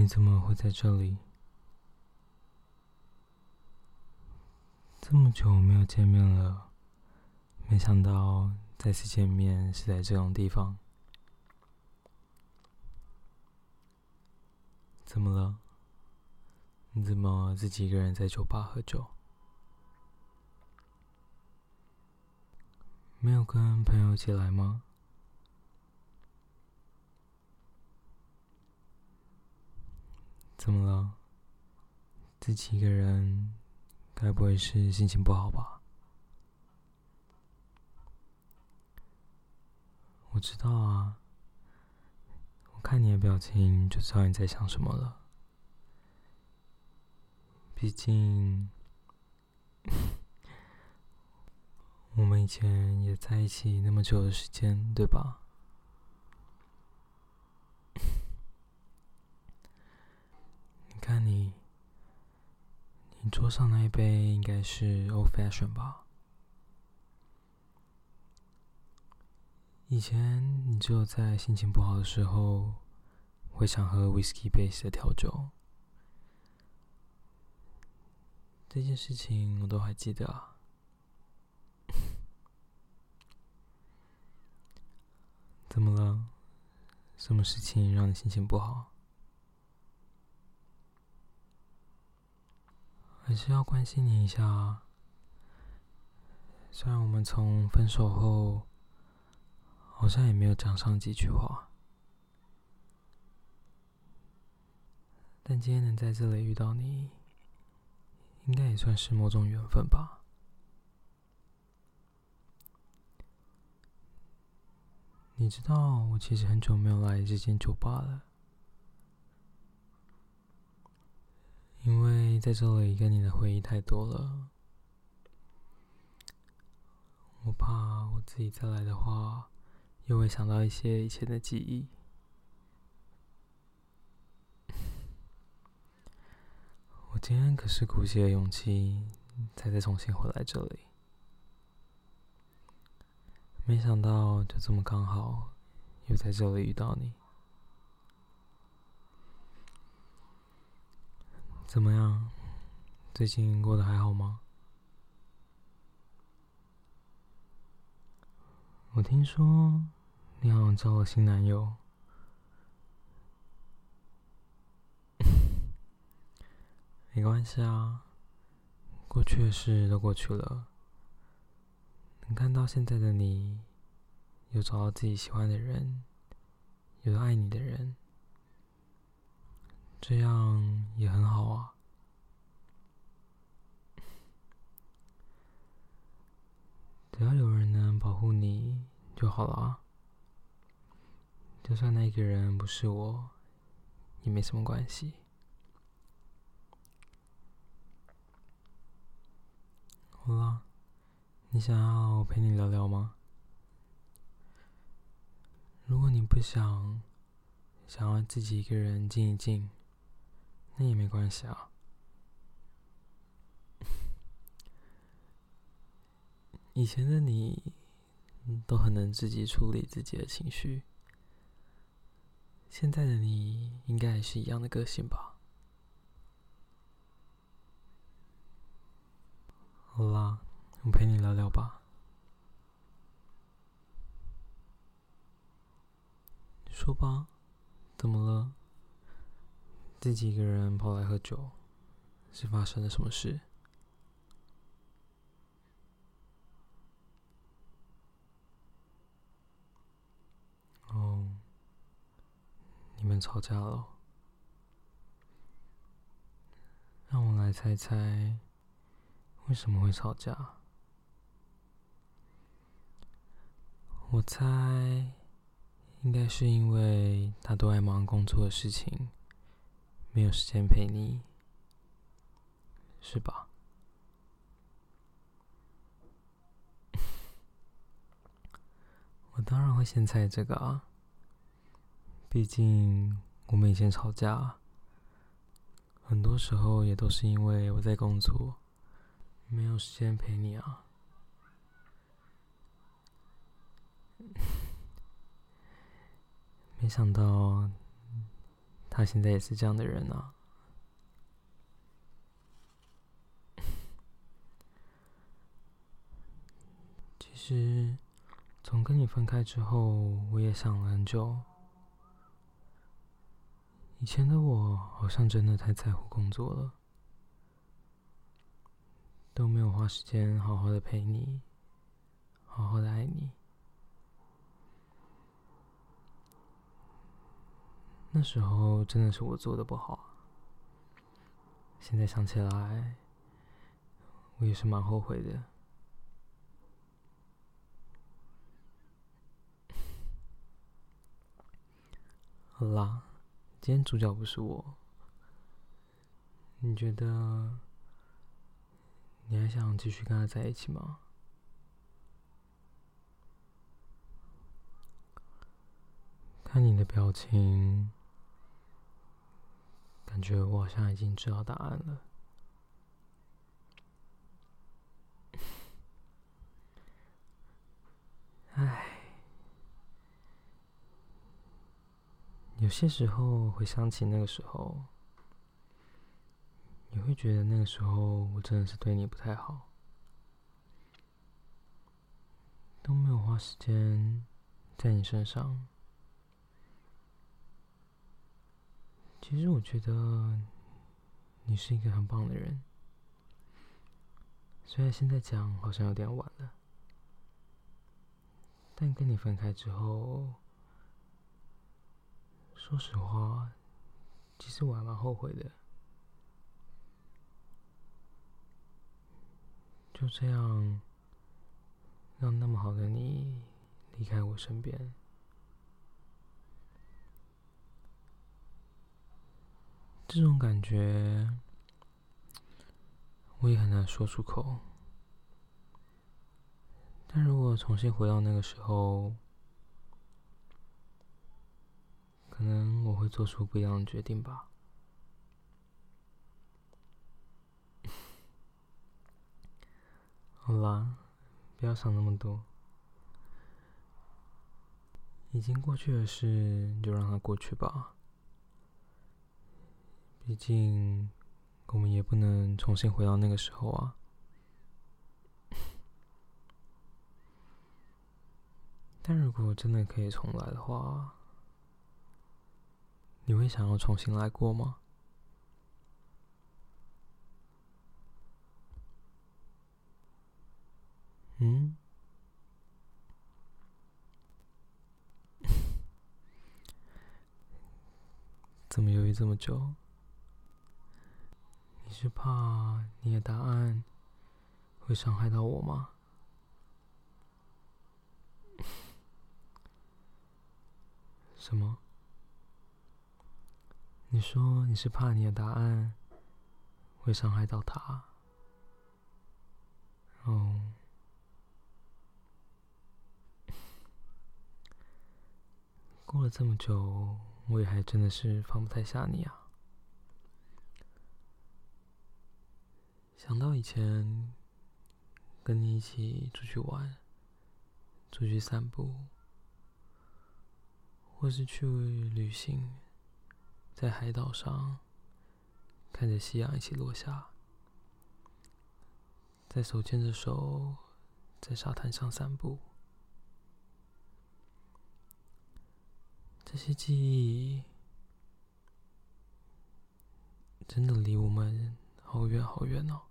你怎么会在这里？这么久没有见面了，没想到再次见面是在这种地方。怎么了？你怎么自己一个人在酒吧喝酒？没有跟朋友一起来吗？怎么了？自己一个人，该不会是心情不好吧？我知道啊，我看你的表情就知道你在想什么了。毕竟，我们以前也在一起那么久的时间，对吧？你看你，你桌上那一杯应该是 Old Fashion 吧？以前你只有在心情不好的时候，会想喝 Whisky Base 的调酒。这件事情我都还记得啊。怎么了？什么事情让你心情不好？还是要关心你一下啊。虽然我们从分手后，好像也没有讲上几句话，但今天能在这里遇到你。应该也算是某种缘分吧。你知道，我其实很久没有来这间酒吧了，因为在这里跟你的回忆太多了，我怕我自己再来的话，又会想到一些以前的记忆。我今天可是鼓起了勇气，才再重新回来这里。没想到就这么刚好，又在这里遇到你。怎么样？最近过得还好吗？我听说你好像交了新男友。没关系啊，过去的事都过去了。能看到现在的你，有找到自己喜欢的人，有爱你的人，这样也很好啊。只要有人能保护你就好了啊。就算那个人不是我，也没什么关系。好了，你想要我陪你聊聊吗？如果你不想，想要自己一个人静一静，那也没关系啊。以前的你都很能自己处理自己的情绪，现在的你应该也是一样的个性吧？好啦，我陪你聊聊吧。说吧，怎么了？自己一个人跑来喝酒，是发生了什么事？哦，你们吵架了？让我来猜猜。为什么会吵架？我猜，应该是因为他都爱忙工作的事情，没有时间陪你，是吧？我当然会先猜这个啊，毕竟我们以前吵架，很多时候也都是因为我在工作。没有时间陪你啊！没想到他现在也是这样的人啊。其实，从跟你分开之后，我也想了很久。以前的我好像真的太在乎工作了，都没有花时间好好的陪你，好好的爱你。那时候真的是我做的不好，现在想起来，我也是蛮后悔的。好啦。今天主角不是我，你觉得你还想继续跟他在一起吗？看你的表情，感觉我好像已经知道答案了。唉。有些时候回想起那个时候，你会觉得那个时候我真的是对你不太好，都没有花时间在你身上。其实我觉得你是一个很棒的人，虽然现在讲好像有点晚了，但跟你分开之后。说实话，其实我还蛮后悔的。就这样，让那么好的你离开我身边，这种感觉我也很难说出口。但如果重新回到那个时候，可能我会做出不一样的决定吧。好啦，不要想那么多。已经过去的事就让它过去吧。毕竟，我们也不能重新回到那个时候啊。但如果真的可以重来的话，你会想要重新来过吗？嗯？怎么犹豫这么久？是怕你的答案会伤害到我吗？什么？你说你是怕你的答案会伤害到他？哦，过了这么久，我也还真的是放不太下你啊。想到以前跟你一起出去玩，出去散步，或是去旅行。在海岛上，看着夕阳一起落下，在手牵着手，在沙滩上散步，这些记忆真的离我们好远好远哦！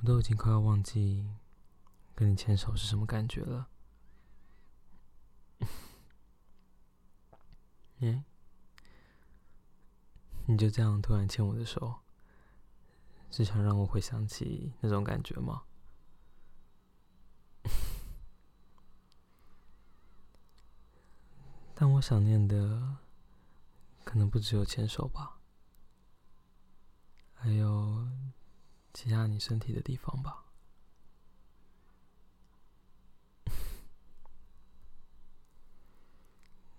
我都已经快要忘记跟你牵手是什么感觉了。嗯，你就这样突然牵我的手，是想让我回想起那种感觉吗？但我想念的，可能不只有牵手吧，还有挤压你身体的地方吧。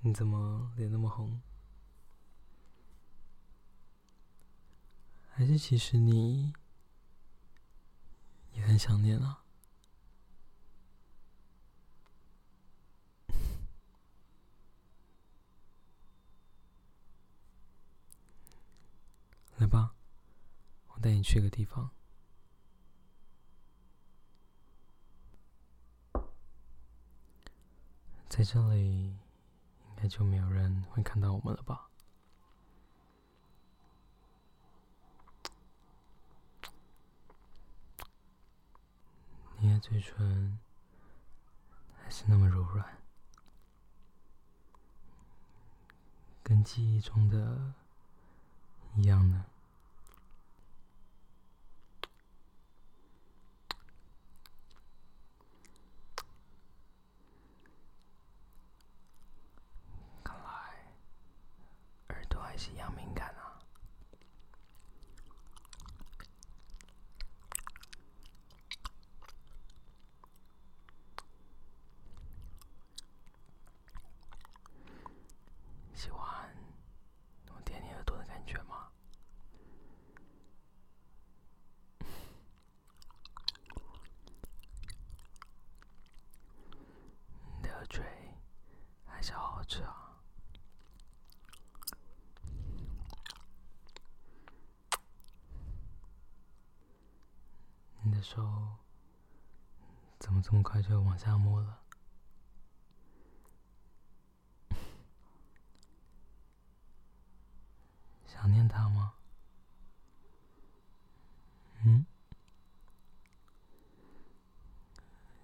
你怎么脸那么红？还是其实你也很想念啊。来吧我带你去个地方。在这里，应该就没有人会看到我们了吧？你的嘴唇还是那么柔软，跟记忆中的一样呢。手怎么这么快就往下摸了？想念他吗？嗯？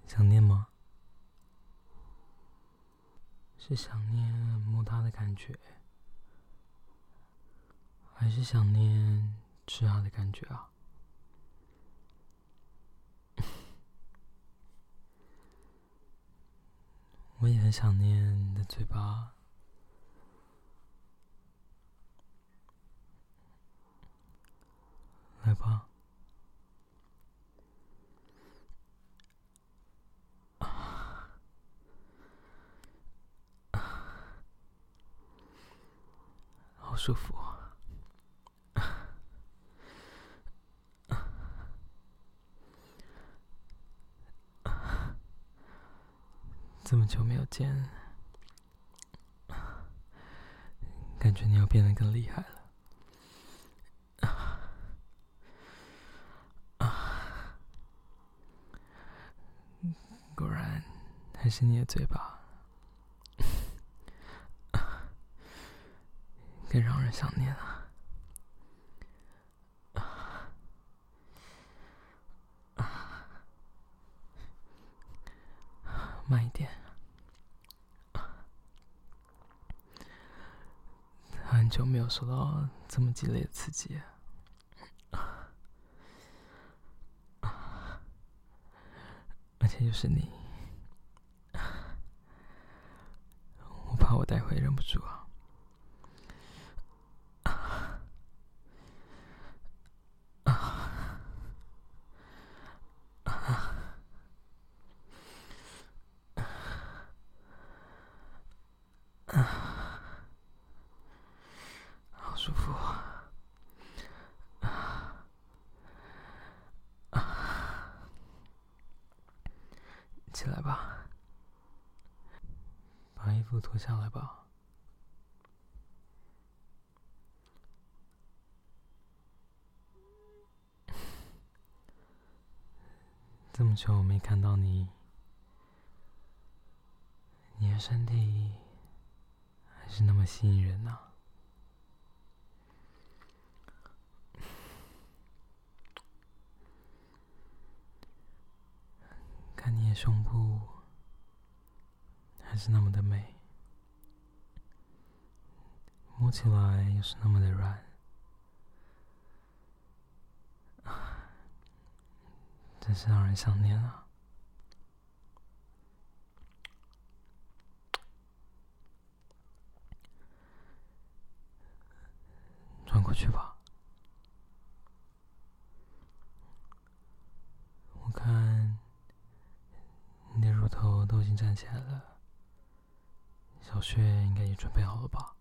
想念吗？是想念摸他的感觉，还是想念吃他的感觉啊？我也很想念你的嘴巴，来吧，好舒服。这么久没有见，感觉你要变得更厉害了。啊，果然还是你的嘴巴，更让人想念啊。慢一点，很久没有受到这么激烈的刺激，而且又是你，我怕我待会忍不住啊。起来吧，把衣服脱下来吧。这么久没看到你，你的身体还是那么吸引人呐你的胸部还是那么的美，摸起来又是那么的软，真是让人想念啊！转过去吧。起来了，小雪应该也准备好了吧？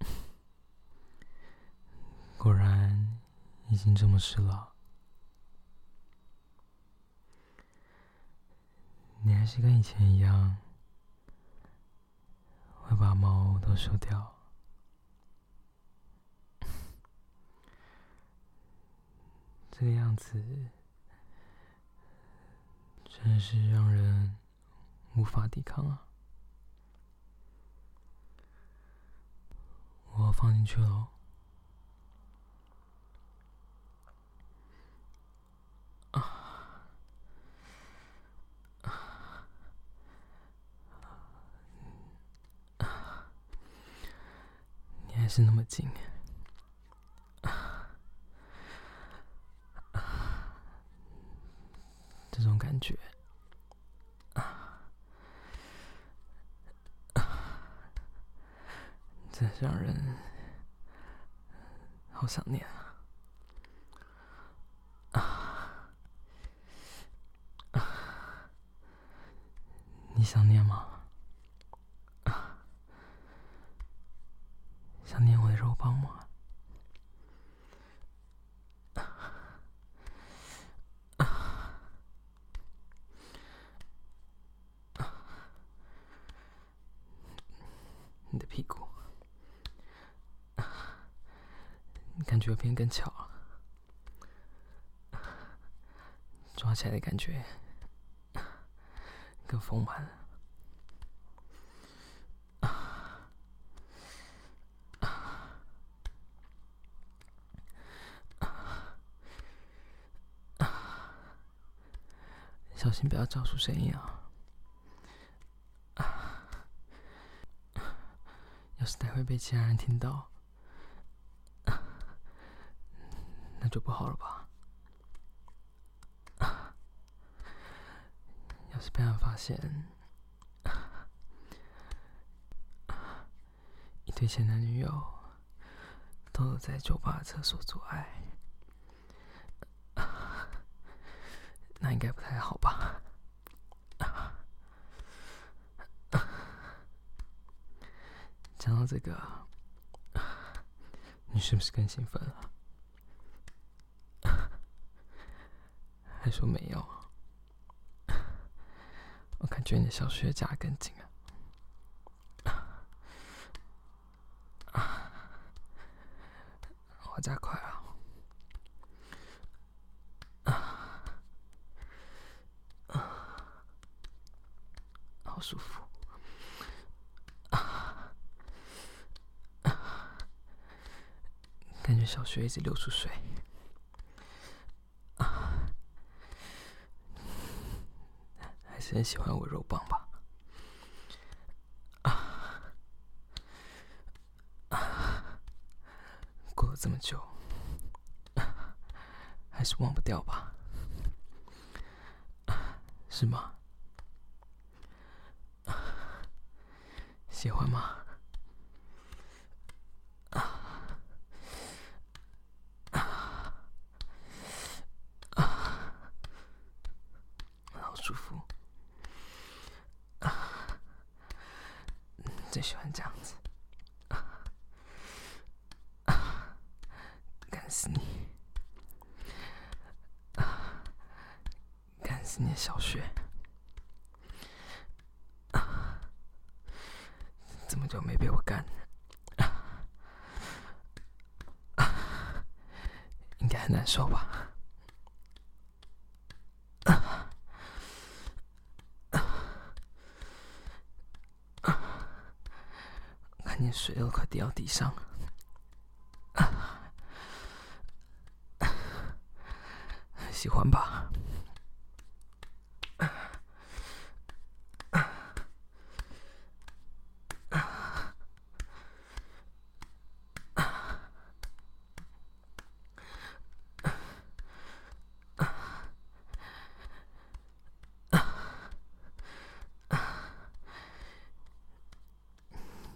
果然已经这么迟了，你还是跟以前一样，会把毛都梳掉，这个样子。真是让人无法抵抗啊！我放进去喽。是那么近，这种觉，真是让人好想念啊！你想念吗？想念我的肉棒吗？你的屁股，感觉变更巧了，抓起来的感觉更丰满了。小心不要叫出声音啊！要是待会被其他人听到，那就不好了吧？要是被人发现，一对前男女友都有在酒吧厕所做爱。那应该不太好吧？讲到这个，你是不是更兴奋了？还说没有？我感觉你的小穴夹更紧啊！我加快啊！好舒服，啊，感觉小穴一直流出水，啊，真喜欢我肉棒吧？啊啊，过了这么久，还是忘不掉吧？是吗？喜欢吗？啊啊啊！好舒服啊！最喜欢这样子啊！啊！干死你！啊！干死你的小穴！就没被我干，应该很难受吧？看见水都快滴到地上了，喜欢吧？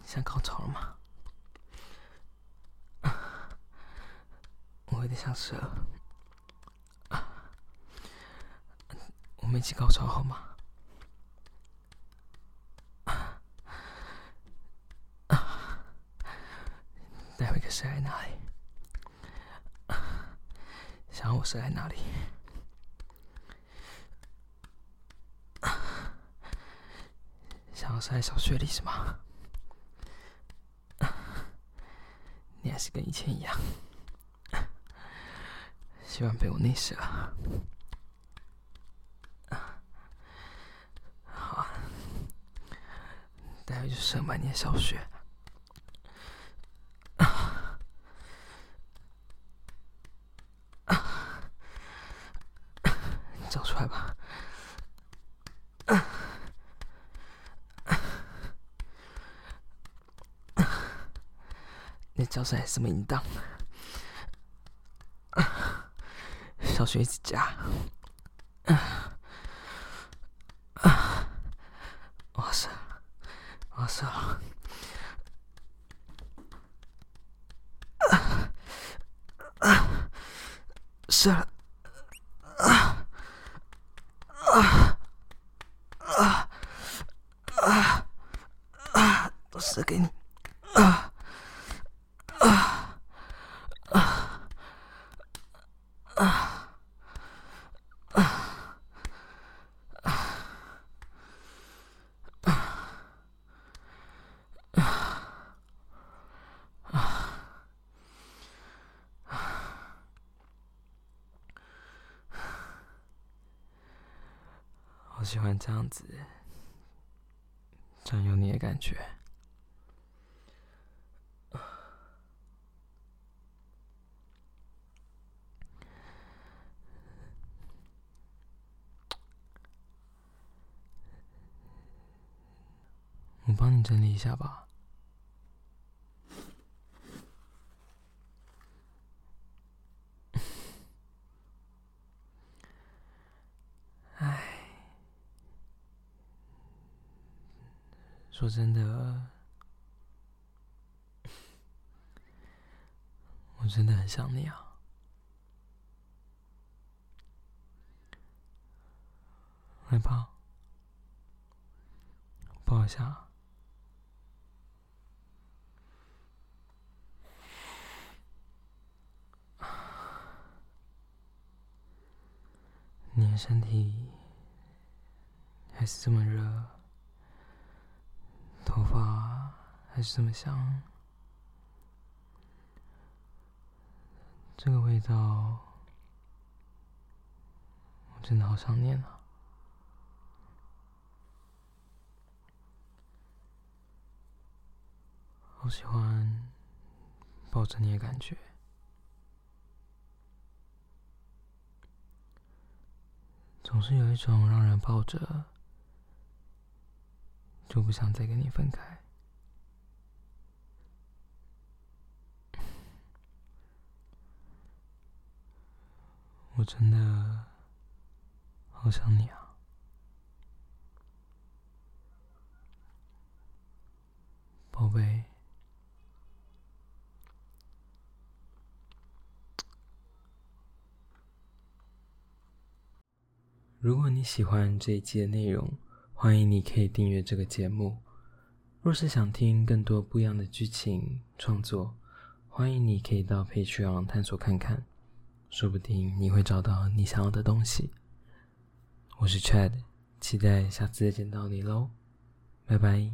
想高潮了吗？我有点想射了。我们一起高潮好吗？待会可射在哪里？想我射在哪里？想要睡在小穴里是吗？你还是跟以前一样，喜欢被我内射。好，待会就射满你的小穴。你找出来吧。你脚上还是么淫荡。小学一直夹，啊啊！我射，我射，啊啊！射了，啊啊啊啊啊！都射给你，啊啊啊啊！我喜欢这样子占有你的感觉。我帮你整理一下吧。说真的，我真的很想你啊！来吧，抱一下。你的身体还是这么热。头发还是这么香，这个味道，我真的好想念啊！好喜欢抱着你的感觉，总是有一种让人抱着。就不想再跟你分开，我真的好想你啊，宝贝。如果你喜欢这一期的内容，欢迎你可以订阅这个节目。若是想听更多不一样的剧情创作，欢迎你可以到 Patreon 探索看看，说不定你会找到你想要的东西。我是 Chad，期待下次再见到你喽，拜拜。